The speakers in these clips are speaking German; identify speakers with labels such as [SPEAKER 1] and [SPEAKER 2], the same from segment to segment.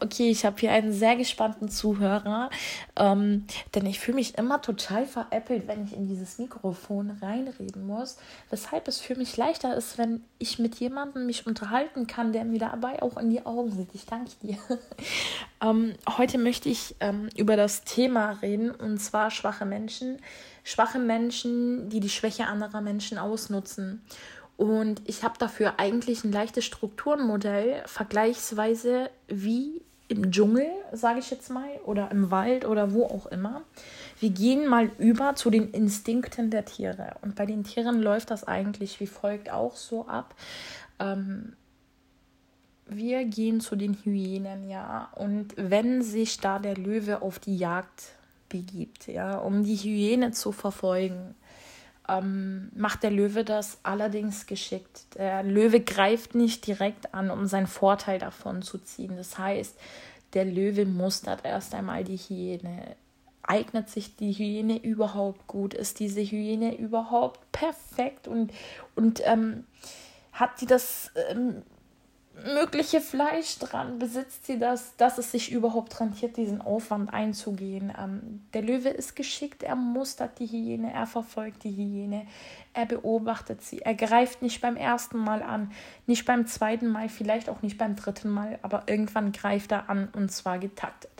[SPEAKER 1] Okay, ich habe hier einen sehr gespannten Zuhörer, ähm, denn ich fühle mich immer total veräppelt, wenn ich in dieses Mikrofon reinreden muss. Weshalb es für mich leichter ist, wenn ich mit jemandem mich unterhalten kann, der mir dabei auch in die Augen sieht. Ich danke dir. ähm, heute möchte ich ähm, über das Thema reden, und zwar schwache Menschen. Schwache Menschen, die die Schwäche anderer Menschen ausnutzen. Und ich habe dafür eigentlich ein leichtes Strukturenmodell, vergleichsweise wie im Dschungel, sage ich jetzt mal, oder im Wald oder wo auch immer. Wir gehen mal über zu den Instinkten der Tiere. Und bei den Tieren läuft das eigentlich wie folgt auch so ab. Ähm, wir gehen zu den Hyänen, ja. Und wenn sich da der Löwe auf die Jagd begibt, ja, um die Hyäne zu verfolgen, ähm, macht der Löwe das allerdings geschickt. Der Löwe greift nicht direkt an, um seinen Vorteil davon zu ziehen. Das heißt, der Löwe mustert erst einmal die Hyäne. Eignet sich die Hyäne überhaupt gut? Ist diese Hyäne überhaupt perfekt? Und, und ähm, hat sie das ähm, mögliche Fleisch dran? Besitzt sie das, dass es sich überhaupt rentiert, diesen Aufwand einzugehen? Ähm, der Löwe ist geschickt, er mustert die Hyäne, er verfolgt die Hyäne, er beobachtet sie. Er greift nicht beim ersten Mal an, nicht beim zweiten Mal, vielleicht auch nicht beim dritten Mal, aber irgendwann greift er an und zwar getaktet.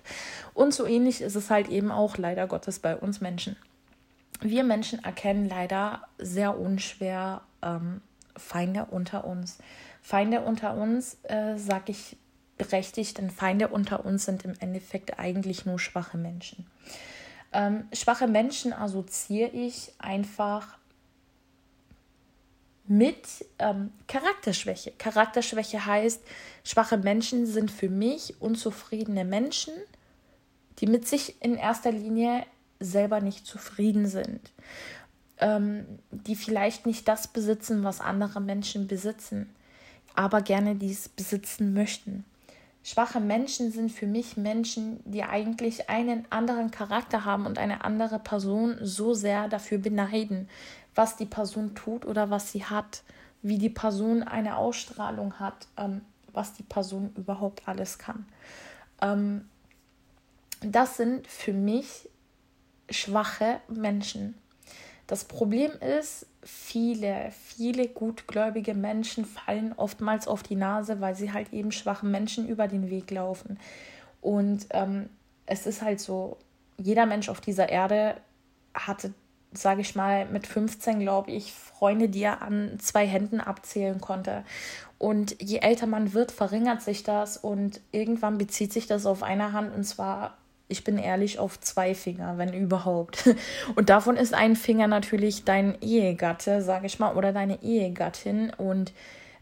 [SPEAKER 1] Und so ähnlich ist es halt eben auch leider Gottes bei uns Menschen. Wir Menschen erkennen leider sehr unschwer ähm, Feinde unter uns. Feinde unter uns, äh, sage ich berechtigt, denn Feinde unter uns sind im Endeffekt eigentlich nur schwache Menschen. Ähm, schwache Menschen assoziiere ich einfach mit ähm, Charakterschwäche. Charakterschwäche heißt, schwache Menschen sind für mich unzufriedene Menschen, die mit sich in erster Linie selber nicht zufrieden sind, ähm, die vielleicht nicht das besitzen, was andere Menschen besitzen aber gerne dies besitzen möchten. Schwache Menschen sind für mich Menschen, die eigentlich einen anderen Charakter haben und eine andere Person so sehr dafür beneiden, was die Person tut oder was sie hat, wie die Person eine Ausstrahlung hat, ähm, was die Person überhaupt alles kann. Ähm, das sind für mich schwache Menschen. Das Problem ist, viele, viele gutgläubige Menschen fallen oftmals auf die Nase, weil sie halt eben schwachen Menschen über den Weg laufen. Und ähm, es ist halt so, jeder Mensch auf dieser Erde hatte, sage ich mal, mit 15, glaube ich, Freunde, die er an zwei Händen abzählen konnte. Und je älter man wird, verringert sich das und irgendwann bezieht sich das auf eine Hand und zwar ich bin ehrlich, auf zwei Finger, wenn überhaupt. Und davon ist ein Finger natürlich dein Ehegatte, sage ich mal, oder deine Ehegattin und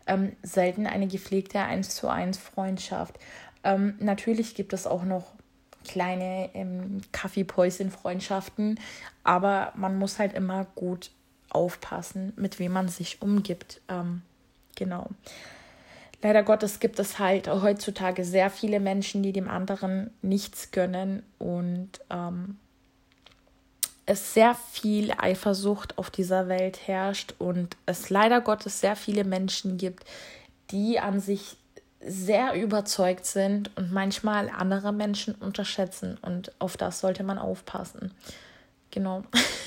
[SPEAKER 1] ähm, selten eine gepflegte 1 zu 1 Freundschaft. Ähm, natürlich gibt es auch noch kleine ähm, Kaffeepäuschen-Freundschaften, aber man muss halt immer gut aufpassen, mit wem man sich umgibt. Ähm, genau leider Gottes gibt es halt heutzutage sehr viele Menschen, die dem anderen nichts gönnen und ähm, es sehr viel Eifersucht auf dieser Welt herrscht und es leider Gottes sehr viele Menschen gibt, die an sich sehr überzeugt sind und manchmal andere Menschen unterschätzen und auf das sollte man aufpassen. Genau.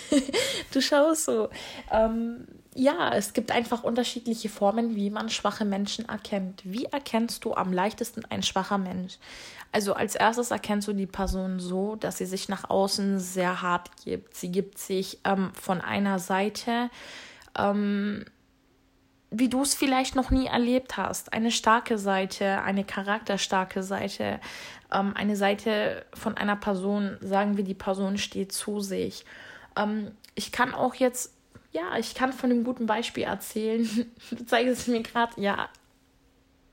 [SPEAKER 1] du schaust so. Ähm, ja, es gibt einfach unterschiedliche Formen, wie man schwache Menschen erkennt. Wie erkennst du am leichtesten ein schwacher Mensch? Also als erstes erkennst du die Person so, dass sie sich nach außen sehr hart gibt. Sie gibt sich ähm, von einer Seite, ähm, wie du es vielleicht noch nie erlebt hast. Eine starke Seite, eine charakterstarke Seite, ähm, eine Seite von einer Person, sagen wir, die Person steht zu sich. Ähm, ich kann auch jetzt ja, ich kann von einem guten Beispiel erzählen. Du zeigst es mir gerade, ja,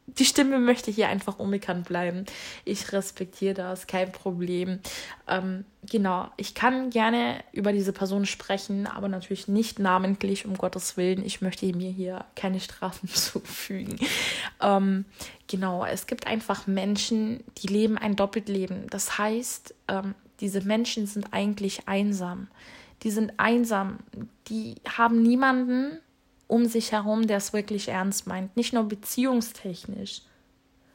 [SPEAKER 1] die Stimme möchte hier einfach unbekannt bleiben. Ich respektiere das, kein Problem. Ähm, genau, ich kann gerne über diese Person sprechen, aber natürlich nicht namentlich, um Gottes Willen. Ich möchte mir hier keine Strafen zufügen. Ähm, genau, es gibt einfach Menschen, die leben ein Doppeltleben. Das heißt, ähm, diese Menschen sind eigentlich einsam die sind einsam, die haben niemanden um sich herum, der es wirklich ernst meint. Nicht nur beziehungstechnisch,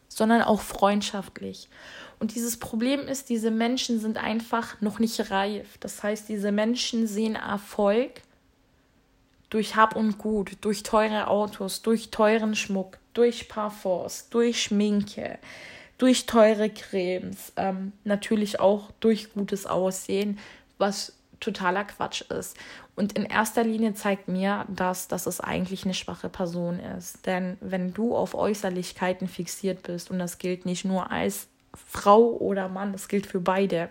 [SPEAKER 1] sondern auch freundschaftlich. Und dieses Problem ist, diese Menschen sind einfach noch nicht reif. Das heißt, diese Menschen sehen Erfolg durch Hab und Gut, durch teure Autos, durch teuren Schmuck, durch Parfums, durch Schminke, durch teure Cremes, ähm, natürlich auch durch gutes Aussehen, was totaler Quatsch ist. Und in erster Linie zeigt mir das, dass es eigentlich eine schwache Person ist. Denn wenn du auf Äußerlichkeiten fixiert bist, und das gilt nicht nur als Frau oder Mann, das gilt für beide.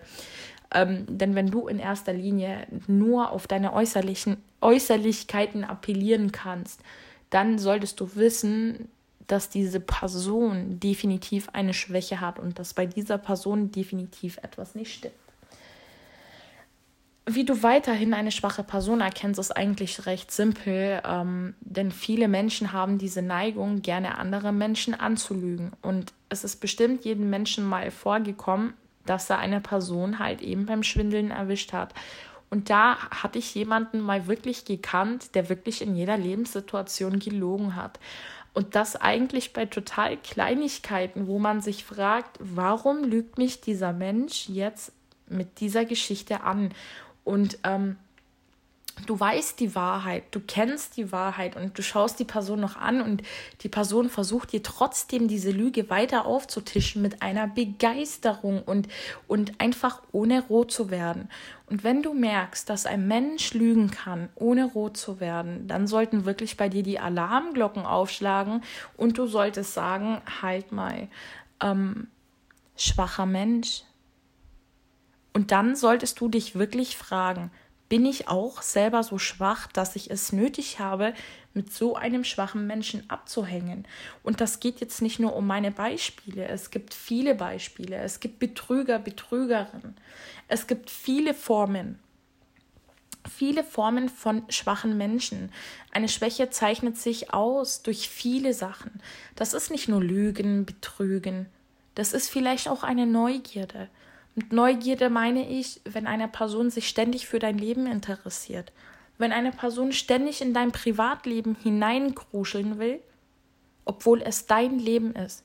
[SPEAKER 1] Ähm, denn wenn du in erster Linie nur auf deine äußerlichen Äußerlichkeiten appellieren kannst, dann solltest du wissen, dass diese Person definitiv eine Schwäche hat und dass bei dieser Person definitiv etwas nicht stimmt. Wie du weiterhin eine schwache Person erkennst, ist eigentlich recht simpel, ähm, denn viele Menschen haben diese Neigung, gerne andere Menschen anzulügen. Und es ist bestimmt jedem Menschen mal vorgekommen, dass er eine Person halt eben beim Schwindeln erwischt hat. Und da hatte ich jemanden mal wirklich gekannt, der wirklich in jeder Lebenssituation gelogen hat. Und das eigentlich bei total Kleinigkeiten, wo man sich fragt, warum lügt mich dieser Mensch jetzt mit dieser Geschichte an? Und ähm, du weißt die Wahrheit, du kennst die Wahrheit und du schaust die Person noch an und die Person versucht dir trotzdem diese Lüge weiter aufzutischen mit einer Begeisterung und, und einfach ohne rot zu werden. Und wenn du merkst, dass ein Mensch lügen kann, ohne rot zu werden, dann sollten wirklich bei dir die Alarmglocken aufschlagen und du solltest sagen, halt mal, ähm, schwacher Mensch. Und dann solltest du dich wirklich fragen, bin ich auch selber so schwach, dass ich es nötig habe, mit so einem schwachen Menschen abzuhängen. Und das geht jetzt nicht nur um meine Beispiele. Es gibt viele Beispiele. Es gibt Betrüger, Betrügerinnen. Es gibt viele Formen. Viele Formen von schwachen Menschen. Eine Schwäche zeichnet sich aus durch viele Sachen. Das ist nicht nur Lügen, Betrügen. Das ist vielleicht auch eine Neugierde. Mit Neugierde meine ich, wenn eine Person sich ständig für dein Leben interessiert, wenn eine Person ständig in dein Privatleben hineinkruscheln will, obwohl es dein Leben ist,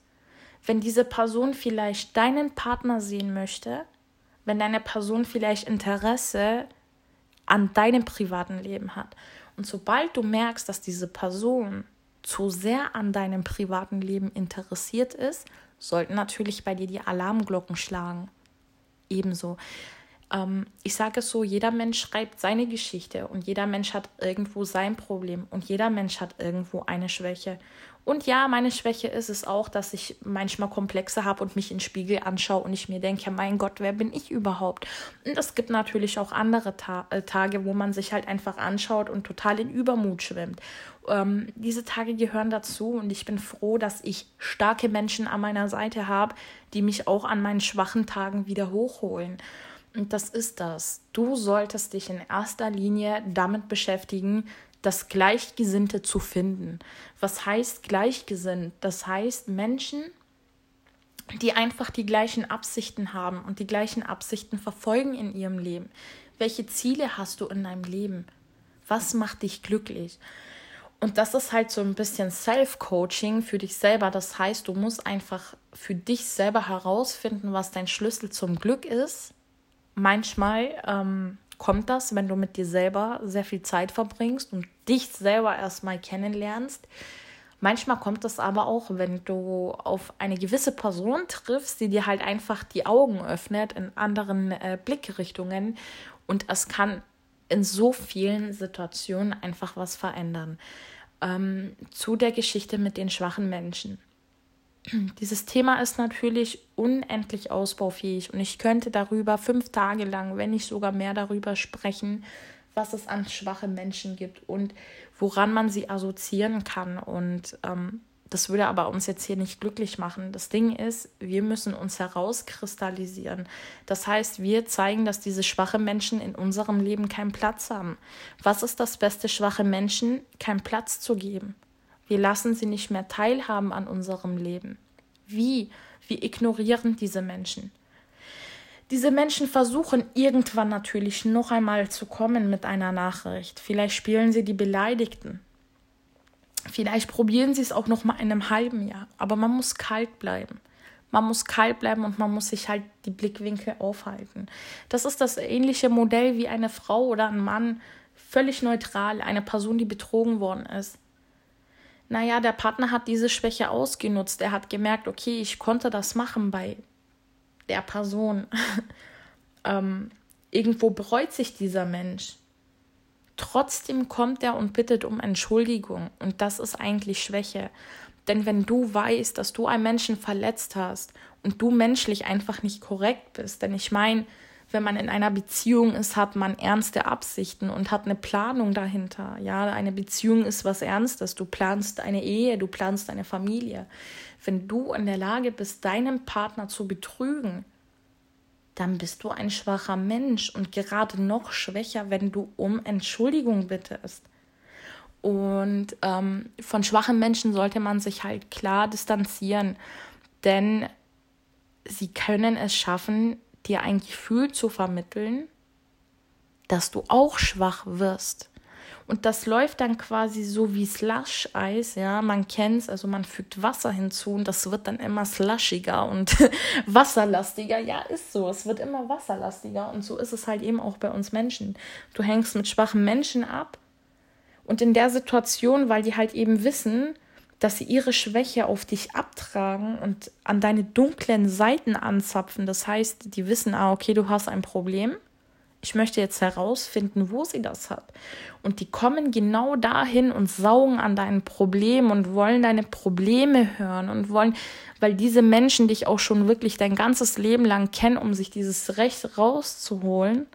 [SPEAKER 1] wenn diese Person vielleicht deinen Partner sehen möchte, wenn deine Person vielleicht Interesse an deinem privaten Leben hat. Und sobald du merkst, dass diese Person zu sehr an deinem privaten Leben interessiert ist, sollten natürlich bei dir die Alarmglocken schlagen ebenso. Ähm, ich sage es so, jeder Mensch schreibt seine Geschichte und jeder Mensch hat irgendwo sein Problem und jeder Mensch hat irgendwo eine Schwäche. Und ja, meine Schwäche ist es auch, dass ich manchmal Komplexe habe und mich in den Spiegel anschaue und ich mir denke, mein Gott, wer bin ich überhaupt? Und es gibt natürlich auch andere Ta äh, Tage, wo man sich halt einfach anschaut und total in Übermut schwimmt. Ähm, diese Tage gehören dazu und ich bin froh, dass ich starke Menschen an meiner Seite habe, die mich auch an meinen schwachen Tagen wieder hochholen. Und das ist das. Du solltest dich in erster Linie damit beschäftigen, das Gleichgesinnte zu finden. Was heißt gleichgesinnt? Das heißt Menschen, die einfach die gleichen Absichten haben und die gleichen Absichten verfolgen in ihrem Leben. Welche Ziele hast du in deinem Leben? Was macht dich glücklich? Und das ist halt so ein bisschen Self-Coaching für dich selber. Das heißt, du musst einfach für dich selber herausfinden, was dein Schlüssel zum Glück ist. Manchmal ähm, kommt das, wenn du mit dir selber sehr viel Zeit verbringst und dich selber erstmal kennenlernst. Manchmal kommt das aber auch, wenn du auf eine gewisse Person triffst, die dir halt einfach die Augen öffnet in anderen äh, Blickrichtungen und es kann in so vielen Situationen einfach was verändern. Ähm, zu der Geschichte mit den schwachen Menschen. Dieses Thema ist natürlich unendlich ausbaufähig und ich könnte darüber fünf Tage lang, wenn nicht sogar mehr darüber sprechen, was es an schwache Menschen gibt und woran man sie assoziieren kann. Und ähm, das würde aber uns jetzt hier nicht glücklich machen. Das Ding ist, wir müssen uns herauskristallisieren. Das heißt, wir zeigen, dass diese schwache Menschen in unserem Leben keinen Platz haben. Was ist das Beste, schwache Menschen keinen Platz zu geben? Wir lassen sie nicht mehr teilhaben an unserem Leben. Wie? Wir ignorieren diese Menschen. Diese Menschen versuchen irgendwann natürlich noch einmal zu kommen mit einer Nachricht. Vielleicht spielen sie die Beleidigten. Vielleicht probieren sie es auch noch mal in einem halben Jahr. Aber man muss kalt bleiben. Man muss kalt bleiben und man muss sich halt die Blickwinkel aufhalten. Das ist das ähnliche Modell wie eine Frau oder ein Mann, völlig neutral, eine Person, die betrogen worden ist. Naja, der Partner hat diese Schwäche ausgenutzt. Er hat gemerkt, okay, ich konnte das machen bei der Person. ähm, irgendwo bereut sich dieser Mensch. Trotzdem kommt er und bittet um Entschuldigung. Und das ist eigentlich Schwäche. Denn wenn du weißt, dass du einen Menschen verletzt hast und du menschlich einfach nicht korrekt bist, denn ich meine, wenn man in einer Beziehung ist, hat man ernste Absichten und hat eine Planung dahinter. Ja, eine Beziehung ist was Ernstes. Du planst eine Ehe, du planst eine Familie. Wenn du in der Lage bist, deinen Partner zu betrügen, dann bist du ein schwacher Mensch und gerade noch schwächer, wenn du um Entschuldigung bittest. Und ähm, von schwachen Menschen sollte man sich halt klar distanzieren, denn sie können es schaffen, dir ein Gefühl zu vermitteln, dass du auch schwach wirst. Und das läuft dann quasi so wie Slush-Eis, ja, man kennt es, also man fügt Wasser hinzu und das wird dann immer slushiger und wasserlastiger. Ja, ist so, es wird immer wasserlastiger und so ist es halt eben auch bei uns Menschen. Du hängst mit schwachen Menschen ab und in der Situation, weil die halt eben wissen, dass sie ihre Schwäche auf dich abtragen und an deine dunklen Seiten anzapfen. Das heißt, die wissen, ah, okay, du hast ein Problem ich möchte jetzt herausfinden, wo sie das hat. Und die kommen genau dahin und saugen an deinen Problemen und wollen deine Probleme hören und wollen, weil diese Menschen dich auch schon wirklich dein ganzes Leben lang kennen, um sich dieses Recht rauszuholen.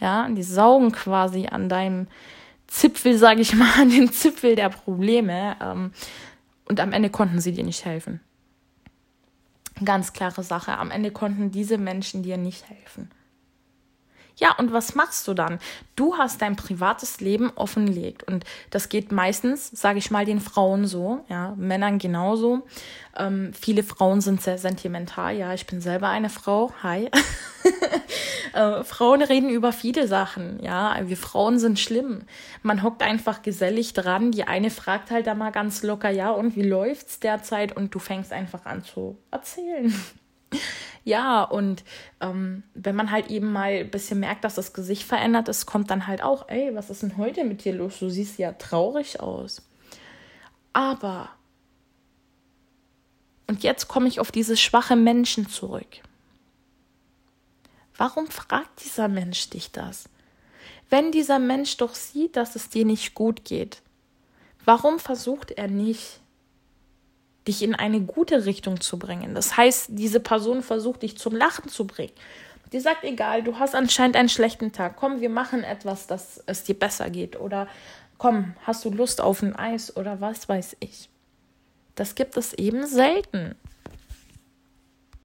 [SPEAKER 1] Ja, die saugen quasi an deinem Zipfel, sage ich mal, an den Zipfel der Probleme. Ähm, und am Ende konnten sie dir nicht helfen. Ganz klare Sache. Am Ende konnten diese Menschen dir nicht helfen. Ja, und was machst du dann? Du hast dein privates Leben offenlegt und das geht meistens, sage ich mal, den Frauen so, ja, Männern genauso. Ähm, viele Frauen sind sehr sentimental, ja, ich bin selber eine Frau, hi. äh, Frauen reden über viele Sachen, ja, wir Frauen sind schlimm. Man hockt einfach gesellig dran, die eine fragt halt da mal ganz locker, ja, und wie läuft's derzeit? Und du fängst einfach an zu erzählen. Ja, und ähm, wenn man halt eben mal ein bisschen merkt, dass das Gesicht verändert ist, kommt dann halt auch, ey, was ist denn heute mit dir los? Du siehst ja traurig aus. Aber, und jetzt komme ich auf diese schwache Menschen zurück. Warum fragt dieser Mensch dich das? Wenn dieser Mensch doch sieht, dass es dir nicht gut geht, warum versucht er nicht, dich in eine gute Richtung zu bringen. Das heißt, diese Person versucht dich zum Lachen zu bringen. Die sagt, egal, du hast anscheinend einen schlechten Tag. Komm, wir machen etwas, dass es dir besser geht. Oder komm, hast du Lust auf ein Eis oder was weiß ich. Das gibt es eben selten.